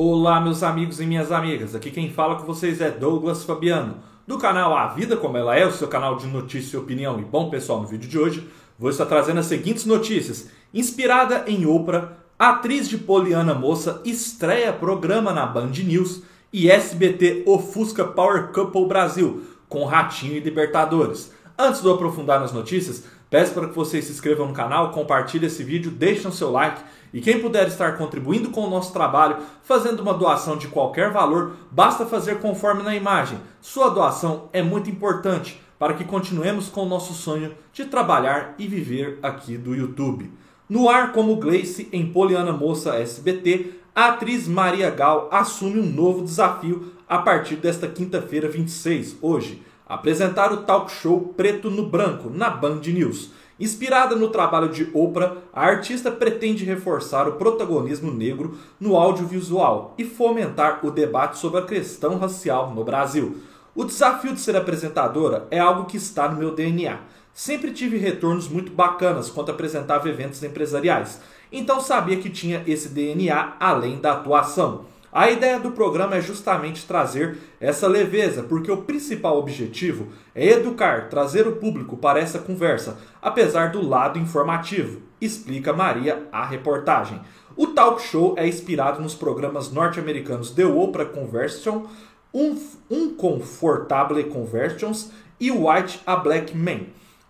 Olá, meus amigos e minhas amigas. Aqui quem fala com vocês é Douglas Fabiano, do canal A Vida Como Ela É, o seu canal de notícia e opinião. E bom, pessoal, no vídeo de hoje vou estar trazendo as seguintes notícias. Inspirada em Oprah, atriz de Poliana Moça estreia programa na Band News e SBT ofusca Power Couple Brasil com Ratinho e Libertadores. Antes de eu aprofundar nas notícias, peço para que vocês se inscrevam no canal, compartilhem esse vídeo, deixem o seu like e quem puder estar contribuindo com o nosso trabalho, fazendo uma doação de qualquer valor, basta fazer conforme na imagem. Sua doação é muito importante para que continuemos com o nosso sonho de trabalhar e viver aqui do YouTube. No ar como Gleice em Poliana Moça SBT, a atriz Maria Gal assume um novo desafio a partir desta quinta-feira 26, hoje, apresentar o talk show Preto no Branco na Band News. Inspirada no trabalho de Oprah, a artista pretende reforçar o protagonismo negro no audiovisual e fomentar o debate sobre a questão racial no Brasil. O desafio de ser apresentadora é algo que está no meu DNA. Sempre tive retornos muito bacanas quando apresentava eventos empresariais, então sabia que tinha esse DNA além da atuação. A ideia do programa é justamente trazer essa leveza, porque o principal objetivo é educar, trazer o público para essa conversa, apesar do lado informativo, explica Maria a reportagem. O talk show é inspirado nos programas norte-americanos The Oprah Conversion, um, Comfortable Conversions e White a Black Man.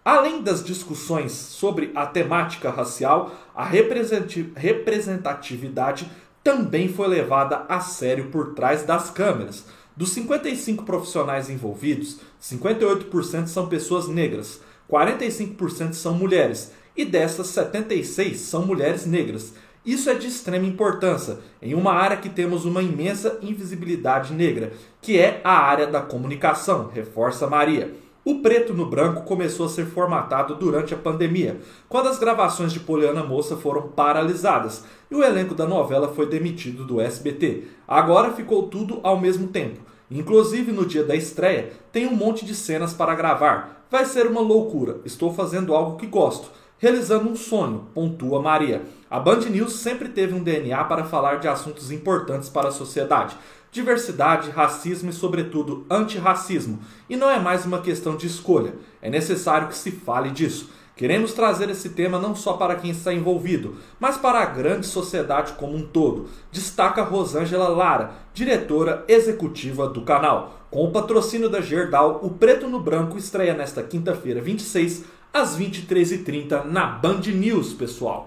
Além das discussões sobre a temática racial, a representatividade também foi levada a sério por trás das câmeras. Dos 55 profissionais envolvidos, 58% são pessoas negras, 45% são mulheres e dessas 76 são mulheres negras. Isso é de extrema importância em uma área que temos uma imensa invisibilidade negra, que é a área da comunicação, reforça Maria. O preto no branco começou a ser formatado durante a pandemia, quando as gravações de Poliana Moça foram paralisadas e o elenco da novela foi demitido do SBT. Agora ficou tudo ao mesmo tempo. Inclusive no dia da estreia, tem um monte de cenas para gravar. Vai ser uma loucura. Estou fazendo algo que gosto, realizando um sonho, pontua Maria. A Band News sempre teve um DNA para falar de assuntos importantes para a sociedade diversidade, racismo e, sobretudo, antirracismo. E não é mais uma questão de escolha, é necessário que se fale disso. Queremos trazer esse tema não só para quem está envolvido, mas para a grande sociedade como um todo, destaca Rosângela Lara, diretora executiva do canal. Com o patrocínio da Gerdau, o Preto no Branco estreia nesta quinta-feira 26, às 23h30 na Band News, pessoal.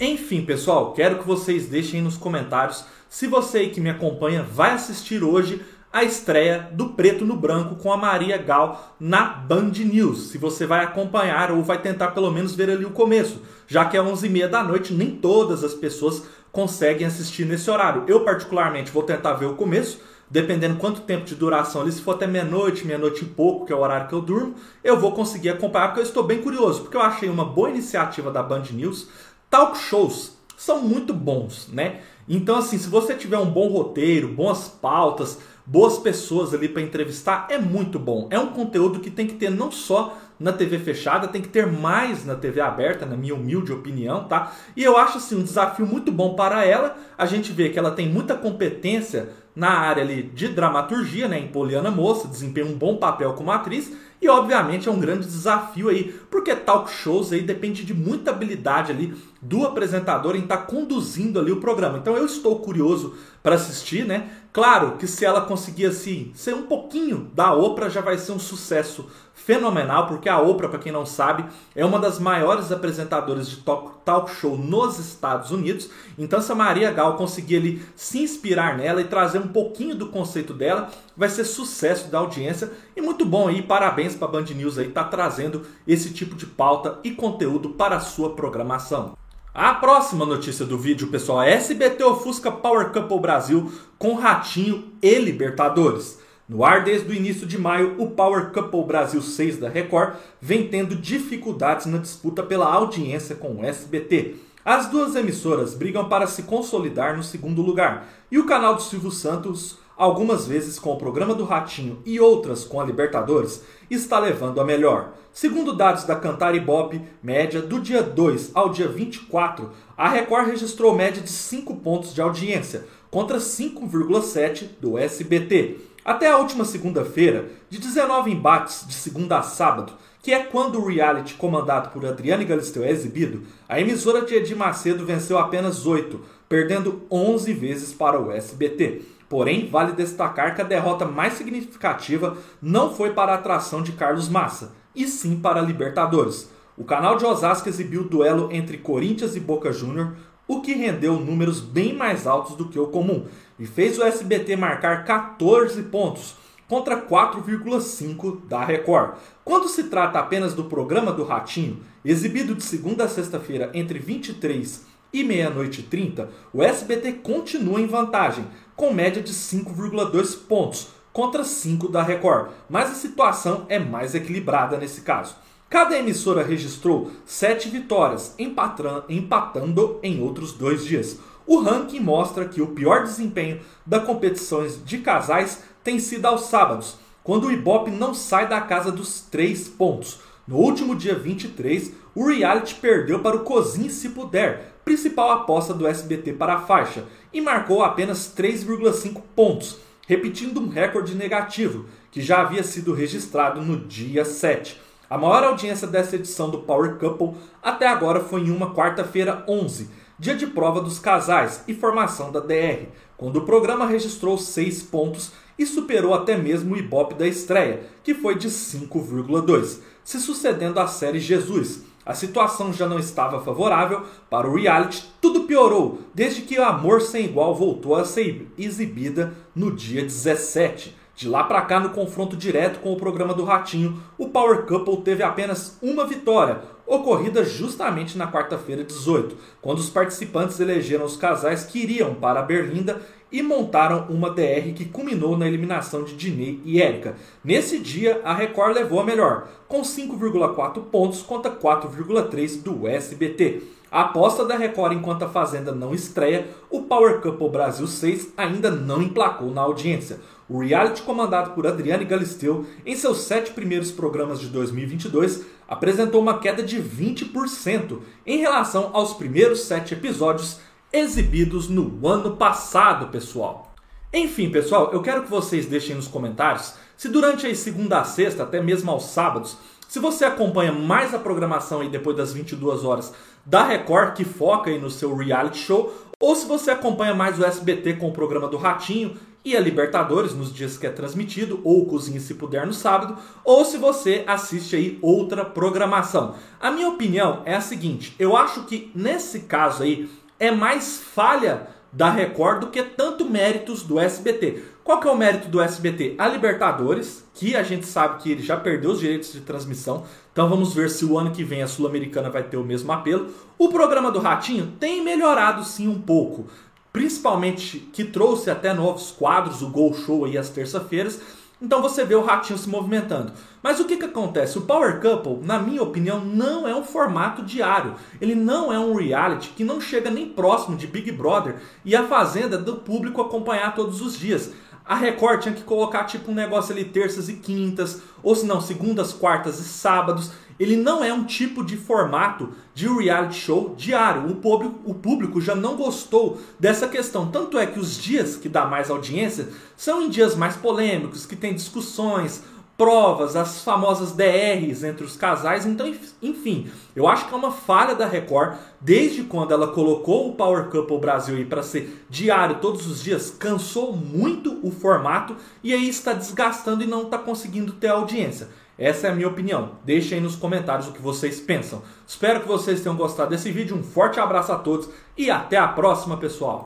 Enfim, pessoal, quero que vocês deixem nos comentários se você que me acompanha vai assistir hoje a estreia do Preto no Branco com a Maria Gal na Band News. Se você vai acompanhar ou vai tentar pelo menos ver ali o começo, já que é 11h30 da noite, nem todas as pessoas conseguem assistir nesse horário. Eu, particularmente, vou tentar ver o começo, dependendo quanto tempo de duração ali, se for até meia-noite, meia-noite e pouco, que é o horário que eu durmo, eu vou conseguir acompanhar, porque eu estou bem curioso, porque eu achei uma boa iniciativa da Band News. Talk shows são muito bons, né? Então, assim, se você tiver um bom roteiro, boas pautas, boas pessoas ali para entrevistar, é muito bom. É um conteúdo que tem que ter não só na TV fechada, tem que ter mais na TV aberta, na minha humilde opinião, tá? E eu acho assim um desafio muito bom para ela. A gente vê que ela tem muita competência na área ali de dramaturgia, né, em Poliana Moça, desempenha um bom papel como atriz e obviamente é um grande desafio aí, porque talk shows aí depende de muita habilidade ali do apresentador em estar tá conduzindo ali o programa. Então eu estou curioso para assistir, né? Claro que se ela conseguir assim ser um pouquinho da Oprah já vai ser um sucesso fenomenal, porque a Oprah, para quem não sabe, é uma das maiores apresentadoras de talk show nos Estados Unidos. Então, se a Maria Gal conseguir ali, se inspirar nela e trazer um pouquinho do conceito dela, vai ser sucesso da audiência e muito bom aí. Parabéns para a Band News aí tá trazendo esse tipo de pauta e conteúdo para a sua programação. A próxima notícia do vídeo, pessoal, é SBT ofusca Power Couple Brasil com Ratinho e Libertadores. No ar desde o início de maio, o Power Couple Brasil 6 da Record vem tendo dificuldades na disputa pela audiência com o SBT. As duas emissoras brigam para se consolidar no segundo lugar, e o canal do Silvio Santos, algumas vezes com o programa do Ratinho e outras com a Libertadores, está levando a melhor. Segundo dados da Cantar Ibope, média do dia 2 ao dia 24, a Record registrou média de 5 pontos de audiência, contra 5,7 do SBT. Até a última segunda-feira, de 19 embates de segunda a sábado, que é quando o reality comandado por Adriane Galisteu é exibido, a emissora de Edir Macedo venceu apenas 8, perdendo 11 vezes para o SBT. Porém, vale destacar que a derrota mais significativa não foi para a atração de Carlos Massa, e sim para a Libertadores. O canal de Osasco exibiu o duelo entre Corinthians e Boca Júnior, o que rendeu números bem mais altos do que o comum, e fez o SBT marcar 14 pontos, contra 4,5 da Record. Quando se trata apenas do programa do Ratinho, exibido de segunda a sexta-feira entre 23 e meia-noite e 30, o SBT continua em vantagem, com média de 5,2 pontos contra 5 da Record, mas a situação é mais equilibrada nesse caso. Cada emissora registrou 7 vitórias, empatando em outros dois dias. O ranking mostra que o pior desempenho das competições de casais tem sido aos sábados, quando o Ibope não sai da casa dos 3 pontos. No último dia 23, o reality perdeu para o Cozinhe Se Puder, principal aposta do SBT para a faixa, e marcou apenas 3,5 pontos, repetindo um recorde negativo que já havia sido registrado no dia 7. A maior audiência dessa edição do Power Couple até agora foi em uma quarta-feira 11, dia de prova dos casais e formação da DR, quando o programa registrou 6 pontos e superou até mesmo o Ibope da estreia, que foi de 5,2, se sucedendo à série Jesus. A situação já não estava favorável para o reality, tudo piorou desde que o Amor Sem Igual voltou a ser exibida no dia 17. De lá para cá, no confronto direto com o programa do Ratinho, o Power Couple teve apenas uma vitória, ocorrida justamente na quarta-feira 18, quando os participantes elegeram os casais que iriam para Berlinda e montaram uma DR que culminou na eliminação de Diney e Érica. Nesse dia, a Record levou a melhor, com 5,4 pontos contra 4,3 do SBT. A aposta da Record enquanto a Fazenda não estreia, o Power Couple Brasil 6 ainda não emplacou na audiência. O reality comandado por Adriane Galisteu, em seus sete primeiros programas de 2022, apresentou uma queda de 20% em relação aos primeiros sete episódios exibidos no ano passado, pessoal. Enfim, pessoal, eu quero que vocês deixem nos comentários se durante a segunda a sexta, até mesmo aos sábados, se você acompanha mais a programação aí depois das 22 horas da Record, que foca aí no seu reality show, ou se você acompanha mais o SBT com o programa do Ratinho e a Libertadores nos dias que é transmitido, ou Cozinha se puder no sábado, ou se você assiste aí outra programação. A minha opinião é a seguinte, eu acho que nesse caso aí é mais falha da Record do que tanto méritos do SBT. Qual que é o mérito do SBT? A Libertadores, que a gente sabe que ele já perdeu os direitos de transmissão, então vamos ver se o ano que vem a Sul-Americana vai ter o mesmo apelo. O programa do Ratinho tem melhorado sim um pouco, principalmente que trouxe até novos quadros, o Gol Show aí às terça-feiras, então você vê o ratinho se movimentando. Mas o que, que acontece? O Power Couple, na minha opinião, não é um formato diário. Ele não é um reality que não chega nem próximo de Big Brother e a Fazenda do público acompanhar todos os dias. A Record tinha que colocar tipo um negócio ali terças e quintas, ou se não, segundas, quartas e sábados. Ele não é um tipo de formato de reality show diário. O público, o público já não gostou dessa questão. Tanto é que os dias que dá mais audiência são em dias mais polêmicos, que tem discussões, provas, as famosas DRs entre os casais. Então, enfim, eu acho que é uma falha da Record desde quando ela colocou o Power Couple Brasil aí para ser diário todos os dias, cansou muito o formato e aí está desgastando e não está conseguindo ter audiência. Essa é a minha opinião. Deixem aí nos comentários o que vocês pensam. Espero que vocês tenham gostado desse vídeo. Um forte abraço a todos e até a próxima, pessoal.